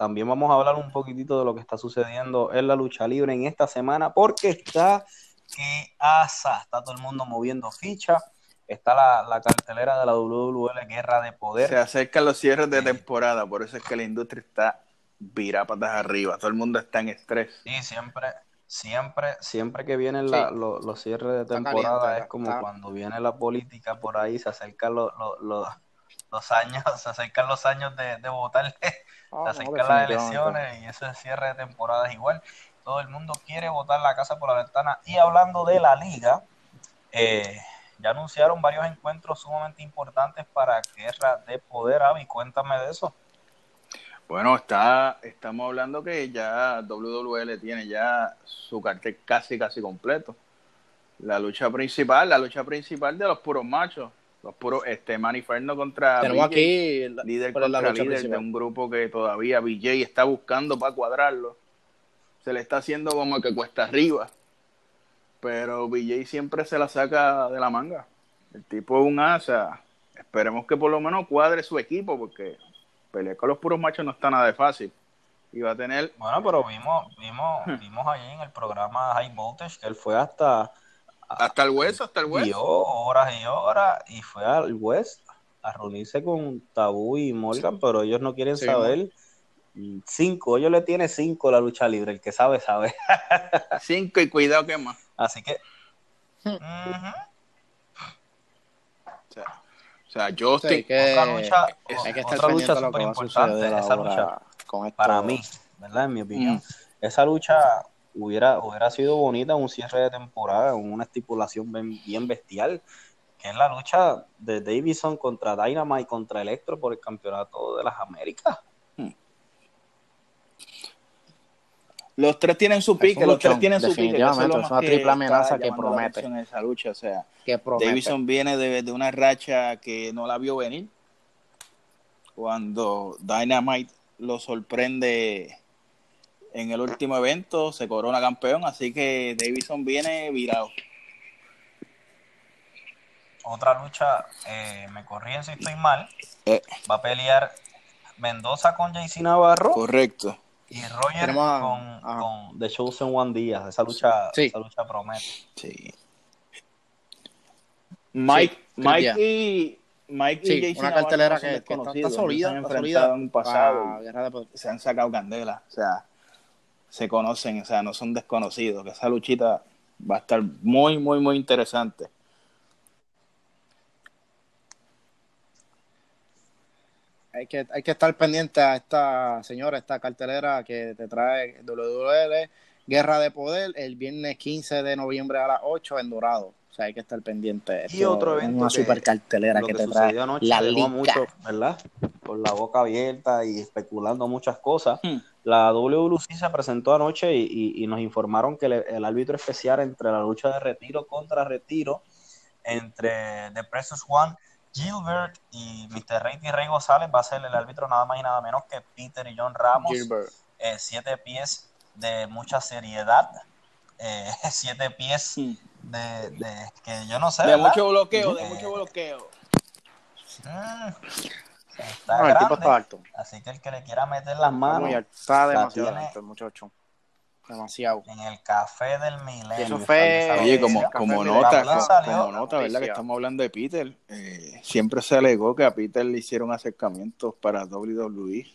también vamos a hablar un poquitito de lo que está sucediendo en la lucha libre en esta semana, porque está que asa, está todo el mundo moviendo ficha, está la, cartelera de la WWL Guerra de Poder. Se acercan los cierres de temporada, por eso es que la industria está vira patas arriba, todo el mundo está en estrés. Sí, siempre, siempre, siempre que vienen los, cierres de temporada es como cuando viene la política por ahí, se acercan los, los, años, se acercan los años de, de votar, se acercan las elecciones y ese cierre de temporada es igual. Todo el mundo quiere votar la casa por la ventana. Y hablando de la liga, eh, ya anunciaron varios encuentros sumamente importantes para Guerra de Poder. Avi, cuéntame de eso. Bueno, está, estamos hablando que ya WWL tiene ya su cartel casi, casi completo. La lucha principal, la lucha principal de los puros machos. Los puros, este, Maniferno contra Tenemos aquí líder contra líder de un grupo que todavía BJ está buscando para cuadrarlo. Se le está haciendo como que cuesta arriba. Pero BJ siempre se la saca de la manga. El tipo es un asa. Esperemos que por lo menos cuadre su equipo, porque pelear con los puros machos no está nada de fácil. Y va a tener. Bueno, pero vimos, vimos, vimos ahí en el programa High Voltage que él fue hasta. Hasta el hueso, hasta el hueso. Y horas y horas y fue al West a reunirse con Tabú y Morgan, pero ellos no quieren saber. Cinco, ellos le tienen cinco la lucha libre, el que sabe, sabe. cinco y cuidado que más. Así que. Hmm. O sea, yo estoy. que, otra lucha, hay que otra lucha súper importante. Esa lucha, para mí, ¿verdad? En mi opinión. Mm. Esa lucha hubiera, hubiera sido bonita un cierre de temporada, una estipulación bien, bestial, que es la lucha de Davison contra Dynamite contra Electro por el campeonato de las Américas. Los tres tienen su pique, los tres tienen su pique. es una triple amenaza que promete. En esa lucha, o sea, Davison viene de, una racha que no la vio venir. Cuando Dynamite lo sorprende en el último evento, se corona campeón, así que Davison viene virado. Otra lucha, eh, me corrí si estoy mal, eh. va a pelear Mendoza con JC Navarro. Correcto y Roger con, con, The Chosen One Díaz. Esa lucha, esa lucha promete. Sí. Mike, Mike y Mike y una cartelera que, está, está, sólida, enfrentado en pasado, se han sacado candela, o sea, se conocen, o sea, no son desconocidos, que esa luchita va a estar muy, muy, muy interesante. hay que, hay que estar pendiente a esta señora, esta cartelera que te trae WWL, Guerra de Poder, el viernes 15 de noviembre a las 8 en Dorado. O sea, hay que estar pendiente. Y otro evento. Una super cartelera que, te trae la liga. Mucho, ¿verdad? Con la boca abierta y especulando muchas cosas. Hmm. La WWC se presentó anoche y, nos informaron que el, árbitro especial entre la lucha de retiro contra retiro entre The Precious One Gilbert y Mr. Rey Rey González va a ser el árbitro nada más y nada menos que Peter y John Ramos. Eh, siete pies de mucha seriedad. Eh, siete pies de, de, que yo no sé. De mucho bloqueo, de, mucho bloqueo. Está grande, el tipo está alto. Así que el que le quiera meter las manos. Está demasiado alto el muchacho demasiado. En el café del milenio. Eso fue, oye, como, como nota, como, nota, ¿verdad? Que estamos hablando de Peter. Eh, siempre se alegó que a Peter le hicieron acercamientos para WWE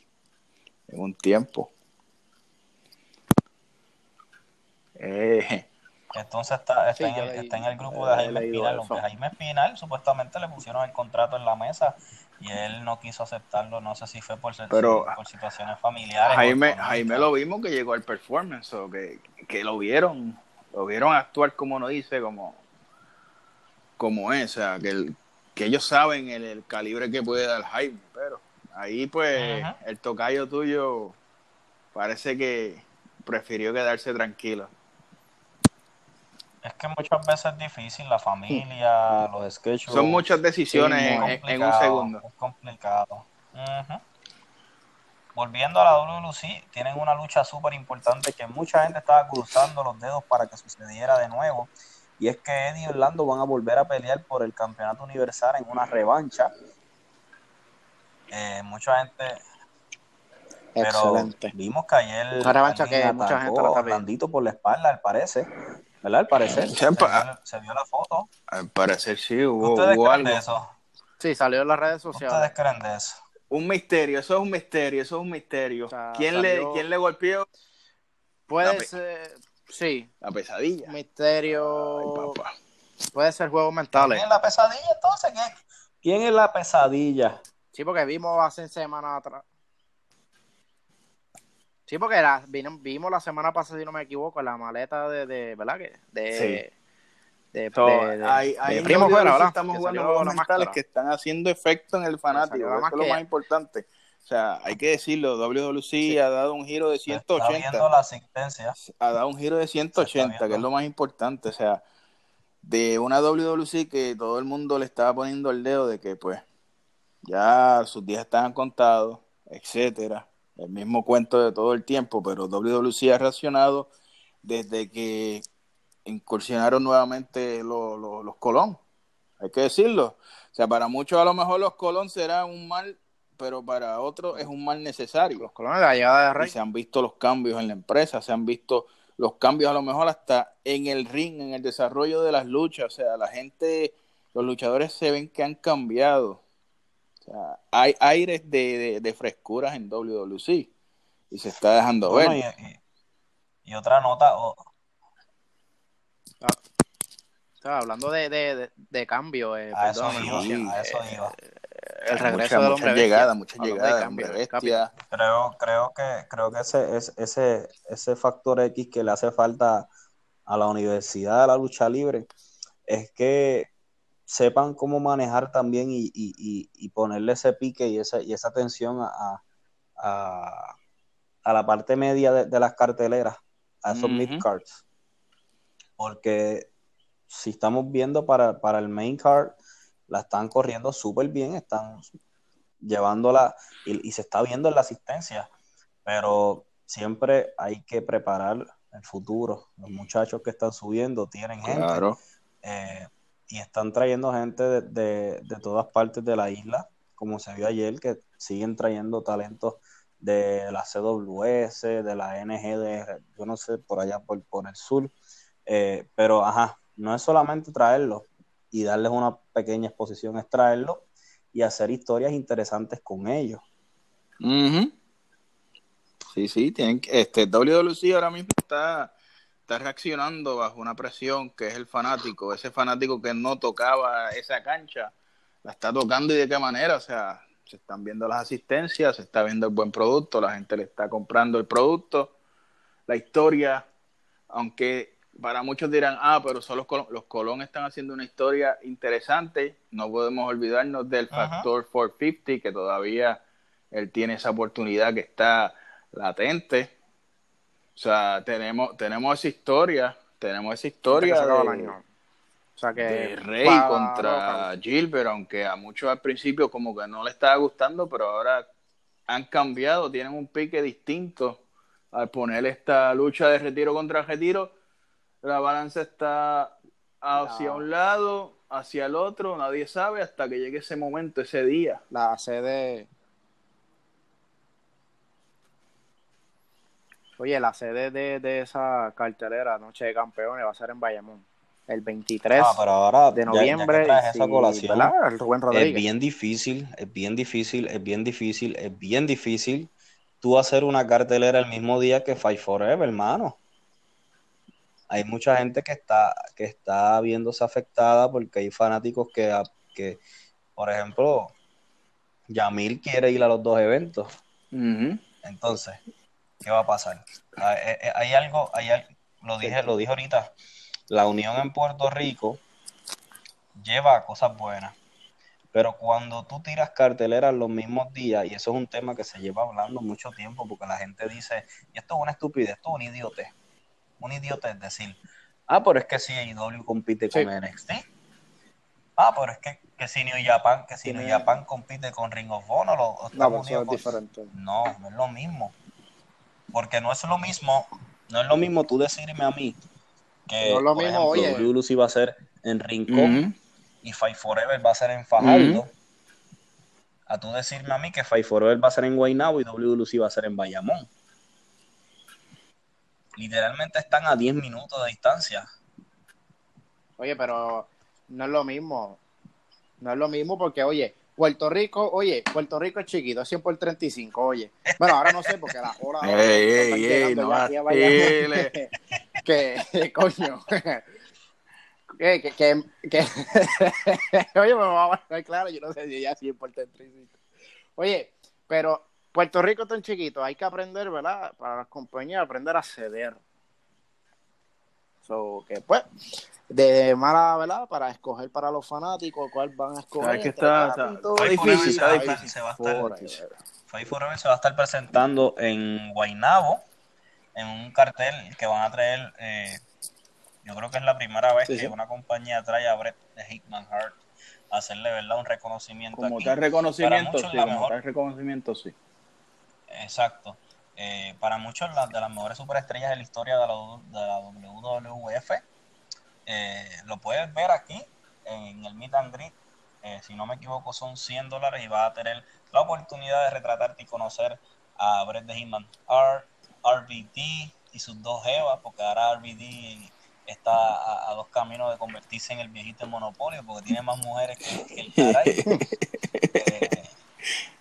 en un tiempo. Eh, Entonces está, está, en el, está, en el, grupo de Jaime Espinal, aunque Jaime Espinal supuestamente le pusieron el contrato en la mesa y él no quiso aceptarlo, no sé si fue por, por situaciones familiares. Jaime, Jaime lo vimos que llegó al performance, o que, lo vieron, lo vieron actuar como no dice, como, como es, o sea, que, que ellos saben el, calibre que puede dar Jaime, pero ahí pues el tocayo tuyo parece que prefirió quedarse tranquilo. Es que muchas veces es difícil, la familia, los sketches. Son muchas decisiones en, un segundo. Es complicado. Volviendo a la WLC, tienen una lucha súper importante que mucha gente estaba cruzando los dedos para que sucediera de nuevo. Y es que Eddie y Orlando van a volver a pelear por el campeonato universal en una revancha. Eh, mucha gente Excelente. vimos que ayer una revancha que mucha gente Orlandito por la espalda, al parecer. ¿Verdad? Al parecer. Se, vio, la foto. Al parecer sí, hubo, ¿Ustedes creen De eso? Sí, salió en las redes sociales. ¿Ustedes creen de eso? Un misterio, eso es un misterio, eso es un misterio. ¿Quién, le, ¿Quién le golpeó? Puede ser, sí. La pesadilla. Misterio. Puede ser juegos mentales. ¿Quién es la pesadilla entonces? ¿Quién es la pesadilla? Sí, porque vimos hace semanas atrás. Sí, porque era, vimos la semana pasada, si no me equivoco, la maleta de, de ¿verdad? Que de, de, hay, hay primo fuera, Estamos jugando juegos mentales que están haciendo efecto en el fanático, eso es lo más importante. O sea, hay que decirlo, WWC ha dado un giro de 180. Está la asistencia. Ha dado un giro de 180, que es lo más importante. O sea, de una WWC que todo el mundo le estaba poniendo el dedo de que pues ya sus días estaban contados, etcétera. El mismo cuento de todo el tiempo, pero WWC ha reaccionado desde que incursionaron nuevamente los, Colón. Hay que decirlo. O sea, para muchos a lo mejor los Colón será un mal, pero para otros es un mal necesario. Los Colón la llegada de Rey. se han visto los cambios en la empresa, se han visto los cambios a lo mejor hasta en el ring, en el desarrollo de las luchas. O sea, la gente, los luchadores se ven que han cambiado. O sea, hay aires de, de, frescuras en WWC y se está dejando ver. Y, otra nota. Ah, hablando de, de, de cambio, eh, a, eso iba, a eso iba el regreso de mucha llegada, mucha llegada, Creo, creo que, creo que ese, ese, ese factor X que le hace falta a la universidad de la lucha libre es que sepan cómo manejar también y, y, y, ponerle ese pique y esa, y esa atención a, a, a la parte media de, las carteleras, a esos mid cards. Porque si estamos viendo para, para el main card, la están corriendo súper bien, están llevándola y, se está viendo en la asistencia, pero siempre hay que preparar el futuro. Los muchachos que están subiendo tienen gente eh, y están trayendo gente de, todas partes de la isla, como se vio ayer, que siguen trayendo talentos de la CWS, de la NGD, yo no sé, por allá por, por el sur, eh, pero ajá, no es solamente traerlo, y darles una pequeña exposición, extraerlo y hacer historias interesantes con ellos. Sí, sí, tienen este WWC ahora mismo está, está reaccionando bajo una presión que es el fanático, ese fanático que no tocaba esa cancha, la está tocando y de qué manera, o sea, se están viendo las asistencias, se está viendo el buen producto, la gente le está comprando el producto, la historia, aunque para muchos dirán, ah, pero son los Colón, los Colón están haciendo una historia interesante. No podemos olvidarnos del factor 450, que todavía él tiene esa oportunidad que está latente. O sea, tenemos, tenemos esa historia, tenemos esa historia de, o sea que Rey contra Gilbert, aunque a muchos al principio como que no le estaba gustando, pero ahora han cambiado, tienen un pique distinto al poner esta lucha de retiro contra retiro la balanza está hacia un lado, hacia el otro, nadie sabe hasta que llegue ese momento, ese día. La sede. Oye, la sede de, esa cartelera Noche de Campeones va a ser en Bayamón. El 23 ah, de noviembre. es bien difícil, es bien difícil, es bien difícil, es bien difícil tú hacer una cartelera el mismo día que Fight Forever, hermano hay mucha gente que está, que está viéndose afectada porque hay fanáticos que, que por ejemplo, Yamil quiere ir a los dos eventos. Entonces, ¿qué va a pasar? Ah, eh, eh, hay, algo, hay, lo dije, lo dije ahorita, la unión en Puerto Rico lleva cosas buenas. Pero cuando tú tiras carteleras los mismos días, y eso es un tema que se lleva hablando mucho tiempo, porque la gente dice, y esto es una estupidez, esto es un idiote un idiota es decir, ah, pero es que si AEW compite con NXT. Ah, pero es que, que si New Japan, que si New Japan compite con Ring of Honor o, no, es diferente. No, no es lo mismo. Porque no es lo mismo, no es lo mismo tú decirme a mí que no es lo mismo, oye. va a ser en Rincón y Fight Forever va a ser en Fajardo. a tú decirme a mí que Fight Forever va a ser en Guaynabo y WLC va a ser en Bayamón. Literalmente están a 10 minutos de distancia. Oye, pero no es lo mismo. No es lo mismo porque, oye, Puerto Rico, oye, Puerto Rico es chiquito, es 100 por 35, oye. Bueno, ahora no sé porque la hora. ey, ey, ey, no que, coño. que, que, que, oye, me va a claro, yo no sé si ya 100 por 35. Oye, pero Puerto Rico es tan chiquito, hay que aprender, ¿verdad? Para las compañías, aprender a ceder. So, que pues, de mala, ¿verdad? Para escoger para los fanáticos cuál van a escoger. que está, difícil, está difícil. Se va a estar, se va a estar presentando en Guaynabo, en un cartel que van a traer, eh, yo creo que es la primera vez que una compañía trae a Brett de Hitman Heart a hacerle, ¿verdad? Un reconocimiento Como tal reconocimiento, sí, como tal reconocimiento, sí. Exacto. Eh, para muchos de las mejores superestrellas de la historia de la, de la WWF. Eh, lo puedes ver aquí en el Meet and Greet. Eh, si no me equivoco, son 100 dólares y vas a tener la oportunidad de retratarte y conocer a Brett de Hitman R, RVD y sus dos Evas, porque ahora RVD está a, dos caminos de convertirse en el viejito en monopolio, porque tiene más mujeres que, el caray.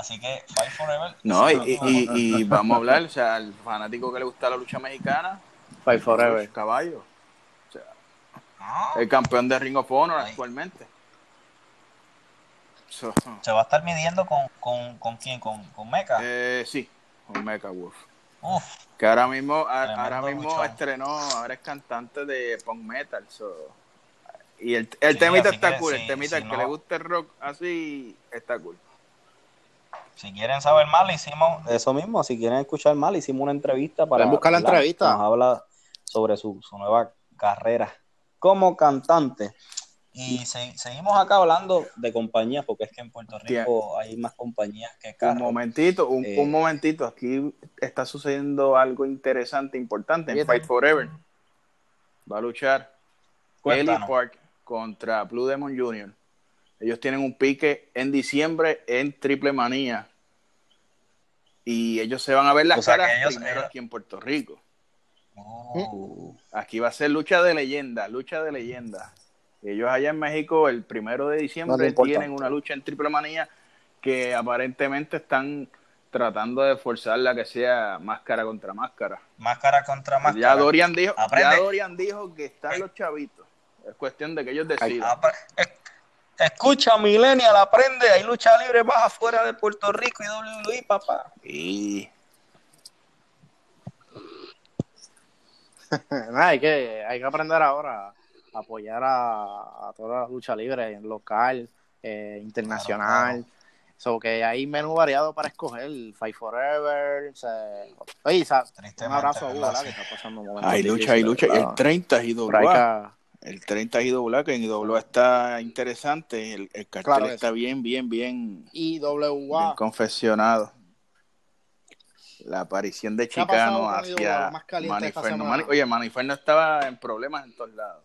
Así que Fight Forever. No, y, y, vamos a hablar, o sea, al fanático que le gusta la lucha mexicana, Fight Forever. Caballo. O sea, ah. el campeón de Ring of Honor actualmente. ¿Se va a estar midiendo con, con, con quién? ¿Con, con Mecha? Eh, sí, con Mecha Wolf. Uf, que ahora mismo, ahora mismo estrenó, ahora es cantante de punk metal. Y el, el temita está cool, el temita, el que le guste el rock así, está cool. Si quieren saber más, le hicimos eso mismo. Si quieren escuchar más, le hicimos una entrevista para. buscar la entrevista. Nos habla sobre su, nueva carrera como cantante. Y seguimos acá hablando de compañías, porque es que en Puerto Rico hay más compañías que carros. Un momentito, un, eh, momentito. Aquí está sucediendo algo interesante, importante en Fight Forever. Va a luchar Ellie Park contra Blue Demon Jr. Ellos tienen un pique en diciembre en Triple Manía. Y ellos se van a ver las caras primero aquí en Puerto Rico. Oh. Aquí va a ser lucha de leyenda, lucha de leyenda. Ellos allá en México el primero de diciembre tienen una lucha en Triple Manía que aparentemente están tratando de forzarla que sea máscara contra máscara. Máscara contra máscara. Ya Dorian dijo, ya Dorian dijo que están los chavitos. Es cuestión de que ellos decidan. Escucha, Millennial, aprende. Hay lucha libre más afuera de Puerto Rico y WWE, papá. Y... hay, que, hay que aprender ahora a apoyar a, toda la lucha libre, local, eh, internacional. So que hay menú variado para escoger. Fight Forever. Oye, un abrazo a Hugo, que está pasando un Hay lucha, hay lucha. El 30 y IWA. El 30 es IWA, que en IWA está interesante. El, el cartel está bien, bien, bien. IWA. Bien confeccionado. La aparición de Chicano hacia Maniferno. oye, Maniferno estaba en problemas en todos lados.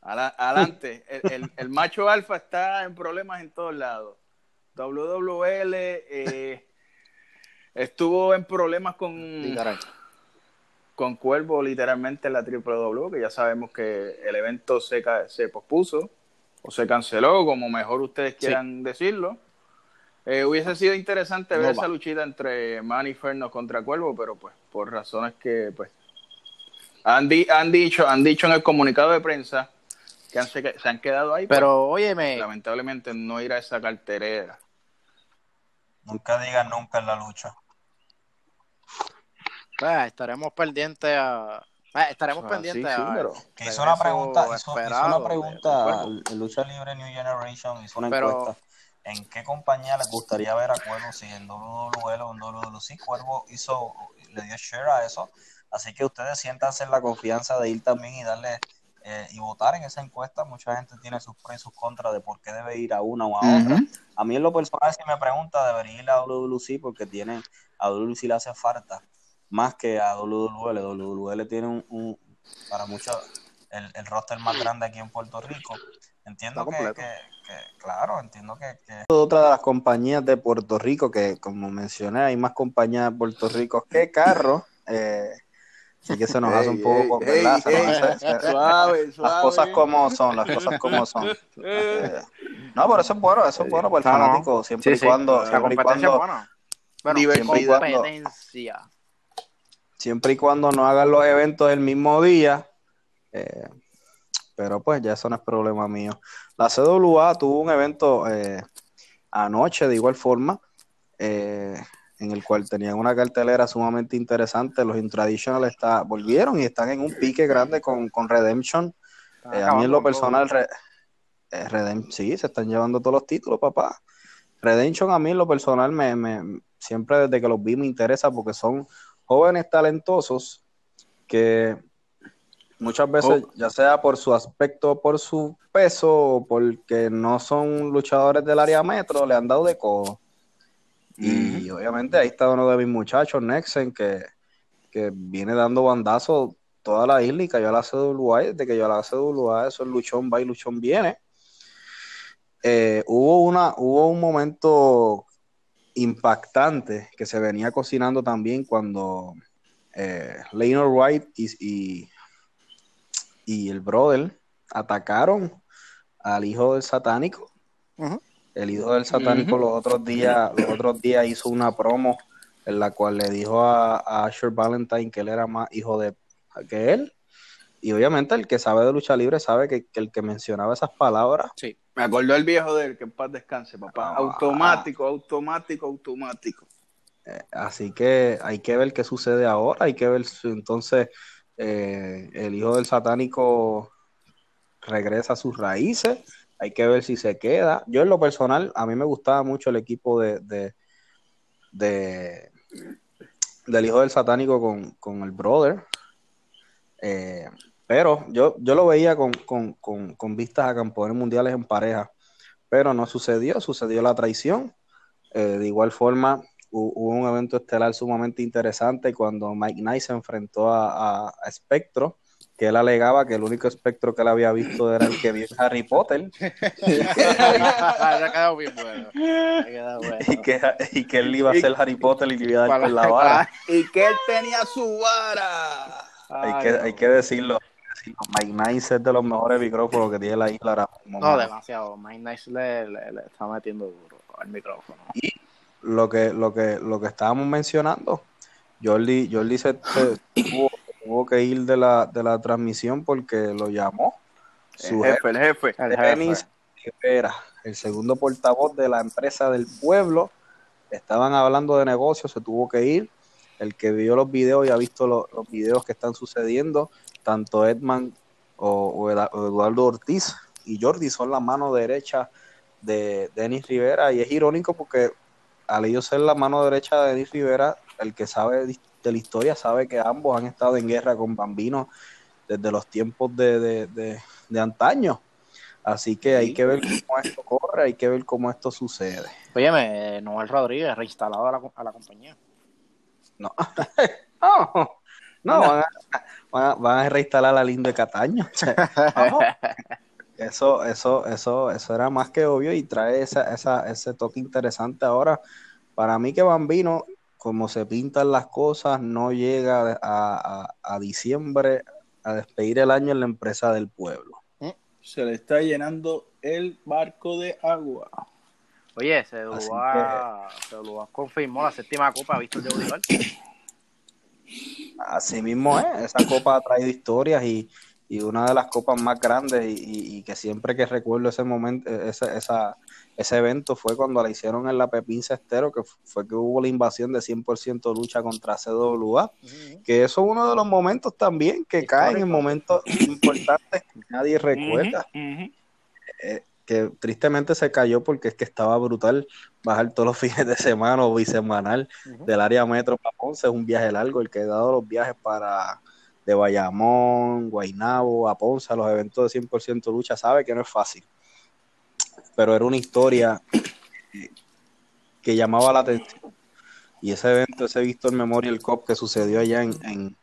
adelante. el, el, macho alfa está en problemas en todos lados. WWL eh, estuvo en problemas con con Cuervo literalmente en la triple W, que ya sabemos que el evento se, se pospuso o se canceló, como mejor ustedes quieran decirlo. Eh, hubiese sido interesante ver esa luchita entre Manny Ferno contra Cuervo, pero pues por razones que pues han, han dicho han dicho en el comunicado de prensa que se, han quedado ahí. Pero pues, óyeme, lamentablemente no ir a esa carterera. Nunca digan nunca en la lucha. Pues, estaremos pendientes a. Eh, estaremos pendientes a. Que hizo una pregunta, hizo, una pregunta el Lucha Libre New Generation, hizo una encuesta. ¿En qué compañía les gustaría ver a Cuervo? Si en WWL o en WWC, Cuervo hizo, le dio share a eso. Así que ustedes siéntanse en la confianza de ir también y darle eh, y votar en esa encuesta. Mucha gente tiene sus pros y sus contras de por qué debe ir a una o a otra. A mí en lo personal, si me pregunta, debería ir a WWC porque tiene, a WWC le hace falta más que a WWL. WWL tiene un, para muchos el, el, roster más grande aquí en Puerto Rico. entiendo que, claro, entiendo que, que, otra de las compañías de Puerto Rico, que como mencioné, hay más compañías de Puerto Rico que carros. Eh, Así que se nos hace un poco, ¿verdad? suave, suave. Las cosas como son, las cosas como son. Eh, no, pero eso es bueno, eso es bueno para el fanático, siempre y cuando... Siempre y cuando bueno, siempre y cuando, siempre y cuando no hagan los eventos el mismo día, eh, pero pues ya eso no es problema mío. La CWA tuvo un evento eh, anoche de igual forma, eh, en el cual tenían una cartelera sumamente interesante. Los Intraditional está, volvieron y están en un pique grande con, Redemption. Eh, a mí en lo personal, eh, sí, se están llevando todos los títulos, papá. Redemption a mí en lo personal me, me, siempre desde que los vi me interesa porque son jóvenes talentosos que muchas veces, oh. ya sea por su aspecto, por su peso, o porque no son luchadores del área metro, le han dado de codo. Y obviamente ahí está uno de mis muchachos, Nexen, que, viene dando bandazos toda la isla y cayó a la CWA. Desde que yo a la CWA, eso es luchón va y luchón viene. Eh, hubo, una, hubo un momento impactante que se venía cocinando también cuando eh, Wright y, y, el brother atacaron al hijo del satánico. El hijo del satánico los otros días, los otros días hizo una promo en la cual le dijo a, Asher Valentine que él era más hijo de que él. Y obviamente el que sabe de lucha libre sabe que, el que mencionaba esas palabras. Sí, me acordó el viejo de él, que en paz descanse, papá. Ah. automático, automático, automático. Eh, así que hay que ver qué sucede ahora, hay que ver si entonces eh, el hijo del satánico regresa a sus raíces hay que ver si se queda. Yo en lo personal, a mí me gustaba mucho el equipo de, de, del hijo del satánico con, el brother. Eh, pero yo, yo lo veía con, vistas a campeones mundiales en pareja. Pero no sucedió, sucedió la traición. Eh, de igual forma, hubo un evento estelar sumamente interesante cuando Mike Knight se enfrentó a, a Spectro que él alegaba que el único espectro que él había visto era el que vio Harry Potter. Y, que, y que él iba a ser Harry Potter y le iba a dar con la vara. Y que él tenía su vara. Hay que, hay que decirlo. Mike Nice es de los mejores micrófonos que tiene la isla ahora No, demasiado. Mike Nice le, le, está metiendo duro al micrófono. Y lo que, lo que, lo que estábamos mencionando, Jordi, Jordi se, se tuvo tuvo que ir de la, de la transmisión porque lo llamó su el jefe, el jefe, el el segundo portavoz de la empresa del pueblo. Estaban hablando de negocios, se tuvo que ir. El que vio los videos y ha visto los videos que están sucediendo, tanto Edman o, Eduardo Ortiz y Jordi son la mano derecha de Denis Rivera y es irónico porque al ellos ser la mano derecha de Denis Rivera, el que sabe de la historia sabe que ambos han estado en guerra con Bambino desde los tiempos de, de, antaño. Así que hay que ver cómo esto corre, hay que ver cómo esto sucede. Óyeme, Noel Rodríguez reinstalado a la, a la compañía. No, no, no, van a, reinstalar a Lindo de Cataño. eso, eso, eso, eso era más que obvio y trae esa, esa, ese toque interesante ahora. Para mí que Bambino como se pintan las cosas, no llega a, diciembre a despedir el año en la empresa del pueblo. Mm, se le está llenando el barco de agua. Oye, se lo, ha, confirmó la séptima copa, ¿visto el de Así mismo es, esa copa ha traído historias y, una de las copas más grandes y, que siempre que recuerdo ese momento, esa, esa, ese evento fue cuando la hicieron en la Pepín Cestero, que fue que hubo la invasión de 100% lucha contra CWA, que eso es uno de los momentos también que caen en momentos importantes que nadie recuerda. Eh, que tristemente se cayó porque es que estaba brutal bajar todos los fines de semana o bisemanal del área metro para Ponce, es un viaje largo, el que ha dado los viajes para de Bayamón, Guaynabo, a Ponce, a los eventos de 100% lucha, sabe que no es fácil. Pero era una historia que llamaba la atención. Y ese evento, ese Víctor Memorial Cup que sucedió allá en,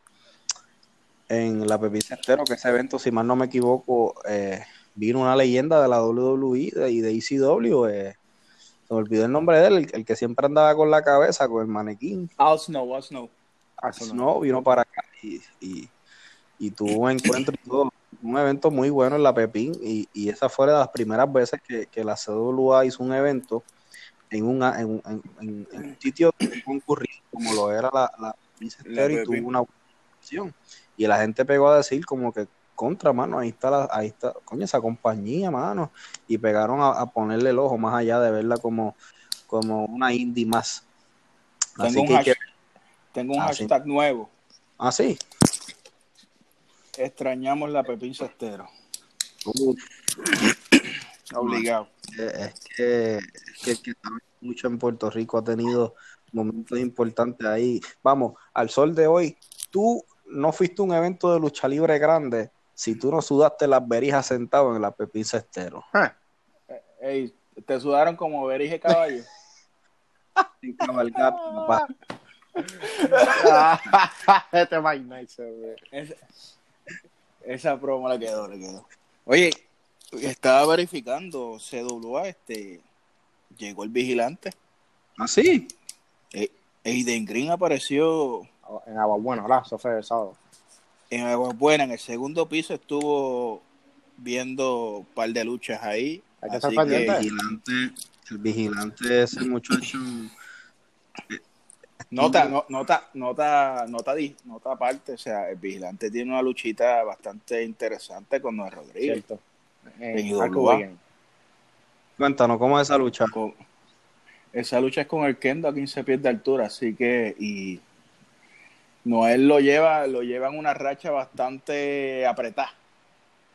en, la Pepín Centero, que ese evento, si mal no me equivoco, eh, vino una leyenda de la WWE y de ECW. Eh, se me olvidó el nombre de él, el, que siempre andaba con la cabeza, con el manequín. Al Snow, Al Snow. Al Snow vino para acá y, y, tuvo un encuentro y todo. Un evento muy bueno en la Pepín y, y esa fue de las primeras veces que, que la CWA hizo un evento en, una, en, en, un sitio concurrido como lo era la, la, y tuvo una opción. Y la gente pegó a decir como que contra, mano, ahí está, la, ahí está, coño, esa compañía, mano. Y pegaron a, ponerle el ojo más allá de verla como, como una indie más. Tengo un, hashtag, tengo un ah, hashtag nuevo. Ah, sí. Extrañamos la Pepín Cestero. Obligado. Es que, es que, mucho en Puerto Rico ha tenido momentos importantes ahí. Vamos, al sol de hoy, tú no fuiste un evento de lucha libre grande si tú no sudaste las berijas sentado en la Pepín Cestero. Ey, te sudaron como berije caballo. Sin cabalgar, papá. este nice, esa, esa promo le quedó, le quedó. Oye, estaba verificando CWA, este, llegó el vigilante. ¿Ah, sí? Eh, Aiden Green apareció en Agua Buena, ¿verdad? Eso fue el sábado. En Agua Buena, en el segundo piso estuvo viendo un par de luchas ahí. Hay que estar. El vigilante, el vigilante ese muchacho. Eh, nota, no, nota, nota, nota, nota aparte, o sea, el vigilante tiene una luchita bastante interesante con Noé Rodríguez. Cierto. En Cuéntanos, ¿cómo es esa lucha? esa lucha es con el Kendo a 15 pies de altura, así que y Noel lo lleva, lo lleva en una racha bastante apretada.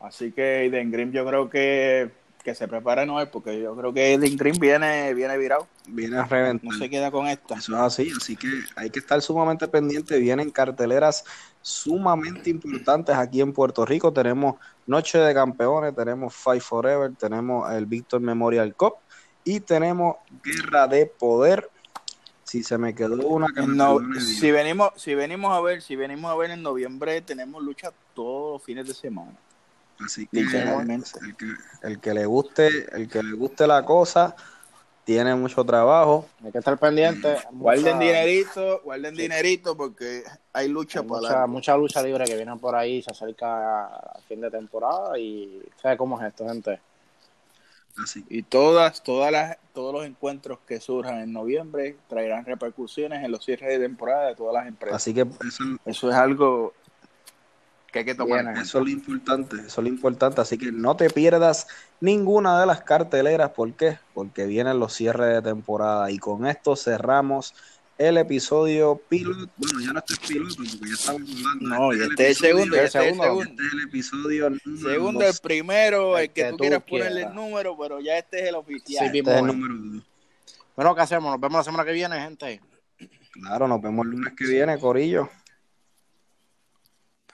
Así que Eden Green yo creo que, que se prepare Noel, porque yo creo que Eden Green viene, viene virado. Viene a reventar. No se queda con esto. Eso es así, así que hay que estar sumamente pendiente. Vienen carteleras sumamente importantes aquí en Puerto Rico. Tenemos Noche de Campeones, tenemos Fight Forever, tenemos el Victor Memorial Cup y tenemos Guerra de Poder si se me quedó una no, si venimos si venimos a ver si venimos a ver en noviembre tenemos lucha todos los fines de semana. Así que el, que el que le guste el que le guste la cosa tiene mucho trabajo. Hay que estar pendiente. Guarden dinerito guarden dinerito porque hay lucha por mucha, mucha lucha libre que viene por ahí se acerca a fin de temporada y sabe cómo es esto gente y todas, todas las, todos los encuentros que surjan en noviembre traerán repercusiones en los cierres de temporada de todas las empresas. Así que eso, es algo que hay que tomar. eso es lo importante, eso es lo importante. Así que no te pierdas ninguna de las carteleras. ¿Por qué? Porque vienen los cierres de temporada. Y con esto cerramos el episodio piloto. Bueno, ya no este es piloto porque ya estamos hablando. No, este, este es el segundo, este es el segundo. Este es el episodio Segundo, el primero, el, que, tú quieras ponerle el número, pero ya este es el oficial. Sí, este es el número dos. Bueno, ¿qué hacemos? Nos vemos la semana que viene, gente. Claro, nos vemos el lunes que viene, Corillo.